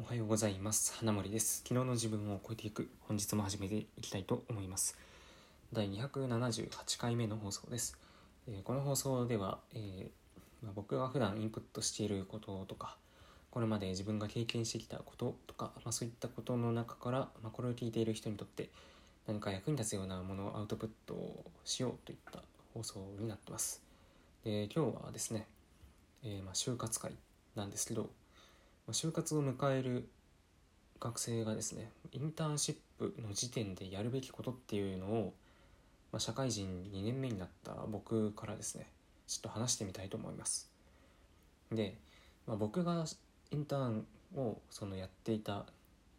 おはようございます。花森です。昨日の自分を超えていく。本日も始めていきたいと思います。第278回目の放送です、えーこの放送では、えーまあ、僕が普段インプットしていることとかこれまで自分が経験してきたこととか、まあ、そういったことの中から、まあ、これを聞いている人にとって何か役に立つようなものをアウトプットをしようといった放送になってます。で今日はですね、えーま、就活会なんですけど、就活を迎える学生がですねインターンシップの時点でやるべきことっていうのを、まあ、社会人2年目になった僕からですねちょっと話してみたいと思います。で、まあ、僕がインターンをそのやっていた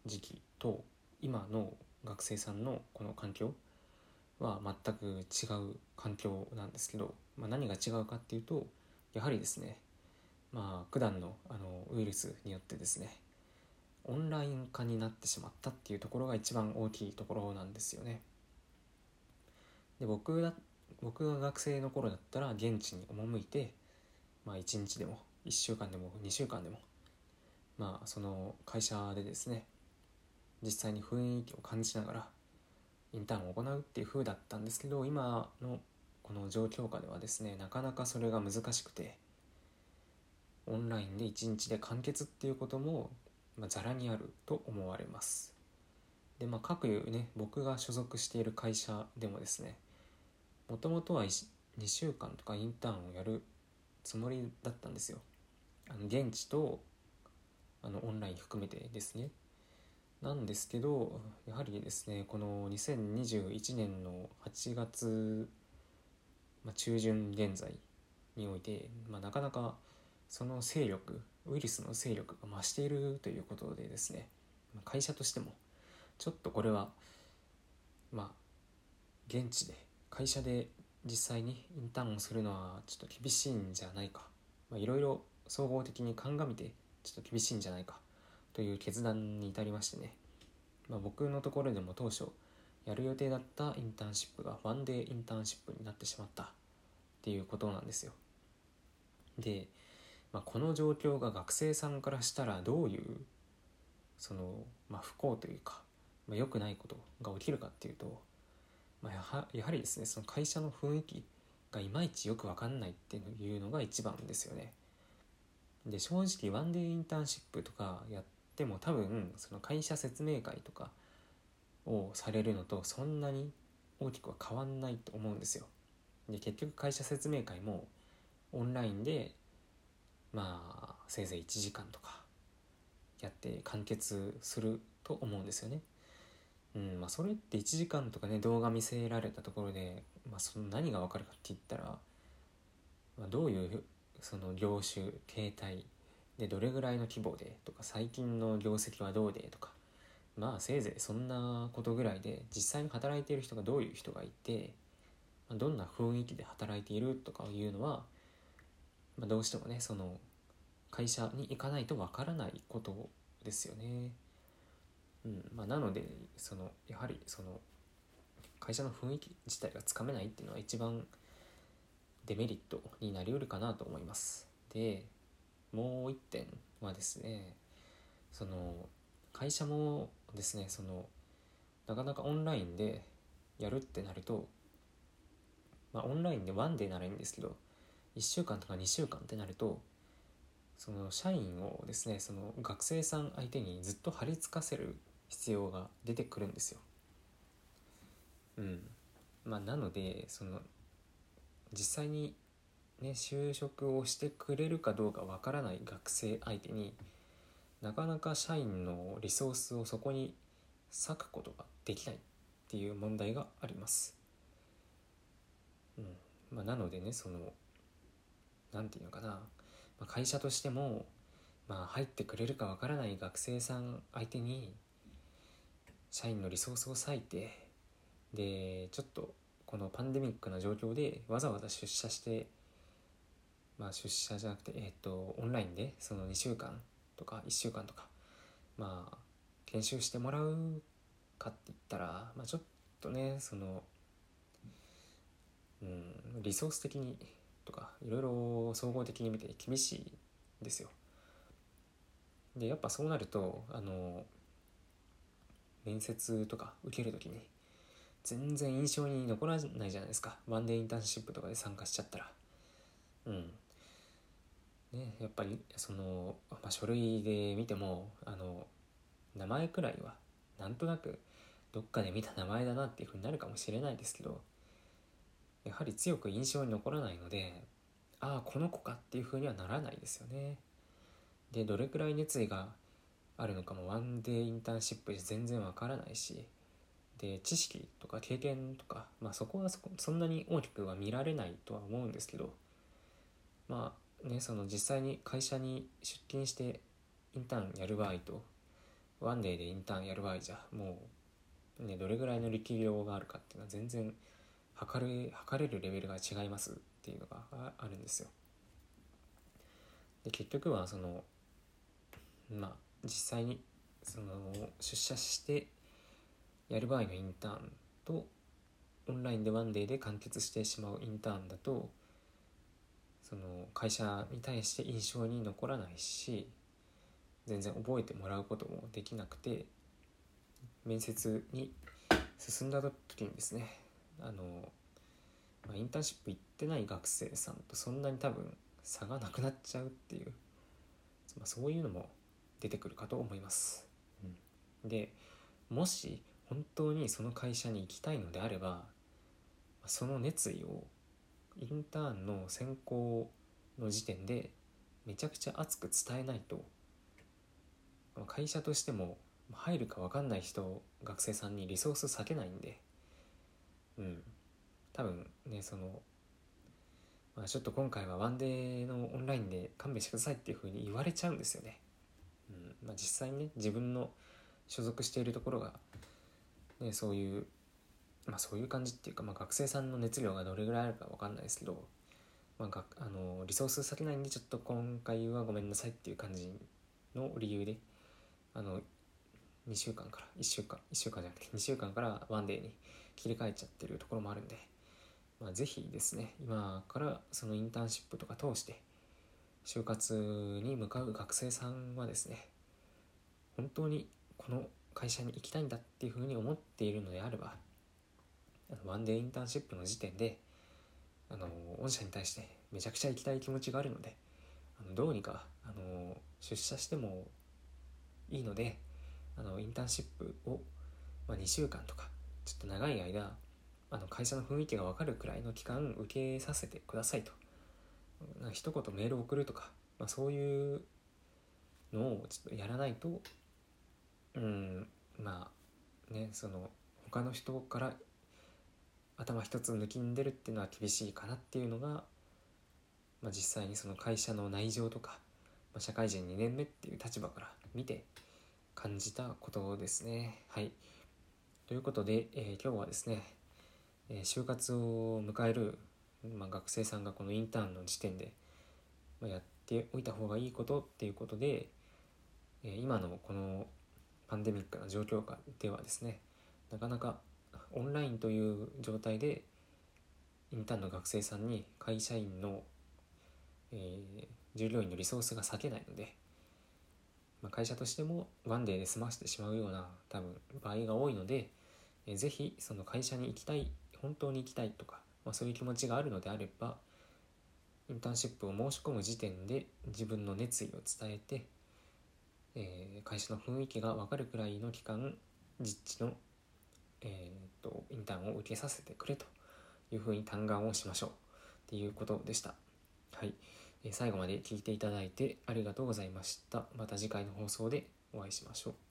時期と今の学生さんのこの環境は全く違う環境なんですけど、まあ、何が違うかっていうとやはりですねまあ九段のあのウイルスによってですねオンライン化になってしまったっていうところが一番大きいところなんですよね。で僕だ僕が学生の頃だったら現地に赴いて、まあ、1日でも1週間でも2週間でもまあその会社でですね実際に雰囲気を感じながらインターンを行うっていう風だったんですけど今のこの状況下ではですねなかなかそれが難しくてオンラインで1日で完結っていうこともまあ、ざらにあると思われます。でまあ各ね僕が所属している会社でもですねもともとは2週間とかインターンをやるつもりだったんですよ。あの現地とあのオンライン含めてですね。なんですけどやはりですねこの2021年の8月、まあ、中旬現在において、まあ、なかなかその勢力ウイルスの勢力が増しているということでですね会社としてもちょっとこれはまあ現地で会社で実際にインターンをするのはちょっと厳しいんじゃないか。いろいろ総合的に鑑みてちょっと厳しいんじゃないか。という決断に至りましてね、まあ、僕のところでも当初やる予定だったインターンシップがワンデーインターンシップになってしまったっていうことなんですよ。でまあ、この状況が学生さんからしたらどういうその、まあ、不幸というか、まあ、良くないことが起きるかっていうと、まあ、やはやはりですねその会社の雰囲気がいまいちよく分かんないっていうのが一番ですよね。で正直ワンデーインターンシップとかやっても多分その会社説明会とかをされるのとそんなに大きくは変わんないと思うんですよ。で結局会社説明会もオンラインでまあせいぜい1時間とかやって完結すると思うんですよね。うんまあ、それって1時間とかね動画見せられたところで、まあ、その何が分かるかって言ったら、まあ、どういうその業種形態でどれぐらいの規模でとか最近の業績はどうでとかまあせいぜいそんなことぐらいで実際に働いている人がどういう人がいて、まあ、どんな雰囲気で働いているとかいうのはまあ、どうしてもねその会社に行かないとわからないことですよね。うんまあ、なのでそのやはりその会社の雰囲気自体がつかめないっていうのは一番デメリットになりうるかなと思います。でもう一点はですねその会社もですねそのなかなかオンラインでやるってなるとまあオンラインでワンデーならいいんですけど1週間とか2週間ってなるとその社員をですねその学生さん相手にずっと張り付かせる必要が出てくるんですよ。うんまあ、なのでその実際にね就職をしてくれるかどうかわからない学生相手になかなか社員のリソースをそこに割くことができないっていう問題があります。うんまあ、なのでねその何て言うのかな、まあ、会社としても、まあ、入ってくれるかわからない学生さん相手に社員のリソースを割いてでちょっとこのパンデミックな状況でわざわざ出社してまあ出社じゃなくてえっ、とオンラインでその2週間とか1週間とかまあ研修してもらうかって言ったら、まあ、ちょっとねそのうんリソース的にとかいろいろ総合的に見て厳しいんですよ。でやっぱそうなるとあの面接とか受ける時に全然印象に残らないじゃないですか。ワンデーインターンシップとかで参加しちゃったら。うん。ねやっぱりその、まあ、書類で見てもあの名前くらいはなんとなくどっかで見た名前だなっていうふうになるかもしれないですけどやはり強く印象に残らないのでああこの子かっていうふうにはならないですよね。でどれくらい熱意があるのかもワンデーインターンシップじゃ全然わからないしで知識とか経験とか、まあ、そこはそこそんなに大きくは見られないとは思うんですけどまあねその実際に会社に出勤してインターンやる場合とワンデーでインターンやる場合じゃもう、ね、どれぐらいの力量があるかっていうのは全然測る測れるレベルが違いますっていうのがあるんですよ。で結局はそのまあ実際にその出社してやる場合のインターンとオンラインでワンデーで完結してしまうインターンだとその会社に対して印象に残らないし全然覚えてもらうこともできなくて面接に進んだ時にですねあの、まあ、インターンシップ行ってない学生さんとそんなに多分差がなくなっちゃうっていう、まあ、そういうのも出てくるかと思います。うん、でもし本当にその会社に行きたいのであればその熱意をインターンの選考の時点でめちゃくちゃ熱く伝えないと会社としても入るか分かんない人学生さんにリソース避けないんでうん。多分ねその、まあ、ちょっと今回はワンデーのオンラインで勘弁してくださいっていうふうに言われちゃうんですよね、うん。まあ、実際にね自分の所属しているところがね、そういう、まあ、そういう感じっていうか、まあ、学生さんの熱量がどれぐらいあるか分かんないですけど、まあ、あのリソース避けないんでちょっと今回はごめんなさいっていう感じの理由であの2週間から1週間1週間じゃなくて2週間からワンデーに切り替えちゃってるところもあるんで、まあ、ぜひですね今からそのインターンシップとか通して就活に向かう学生さんはですね本当にこの会社に行きたいんだっていうふうに思っているのであればあのワンデーインターンシップの時点であの御社に対してめちゃくちゃ行きたい気持ちがあるのであのどうにかあの出社してもいいのであのインターンシップを、まあ、2週間とかちょっと長い間あの会社の雰囲気が分かるくらいの期間受けさせてくださいと。一言メール送るとか、まあ、そういうのをちょっとやらないとうんまあねその他の人から頭一つ抜きんでるっていうのは厳しいかなっていうのが、まあ、実際にその会社の内情とか、まあ、社会人2年目っていう立場から見て感じたことですね。はい。ということで、えー、今日はですね、えー、就活を迎える、まあ、学生さんがこのインターンの時点で、まあ、やっておいた方がいいことっていうことで、えー、今のこのパンデミックな状況下ではですねなかなかオンラインという状態でインターンの学生さんに会社員の、えー、従業員のリソースが割けないので、まあ、会社としてもワンデーで済ませてしまうような多分場合が多いので、えー、ぜひその会社に行きたい本当に行きたいとか、まあ、そういう気持ちがあるのであればインターンシップを申し込む時点で自分の熱意を伝えてえー、会社の雰囲気が分かるくらいの期間実地の、えーと、インターンを受けさせてくれというふうに嘆願をしましょうっていうことでした。はい、最後まで聞いていただいてありがとうございました。また次回の放送でお会いしましょう。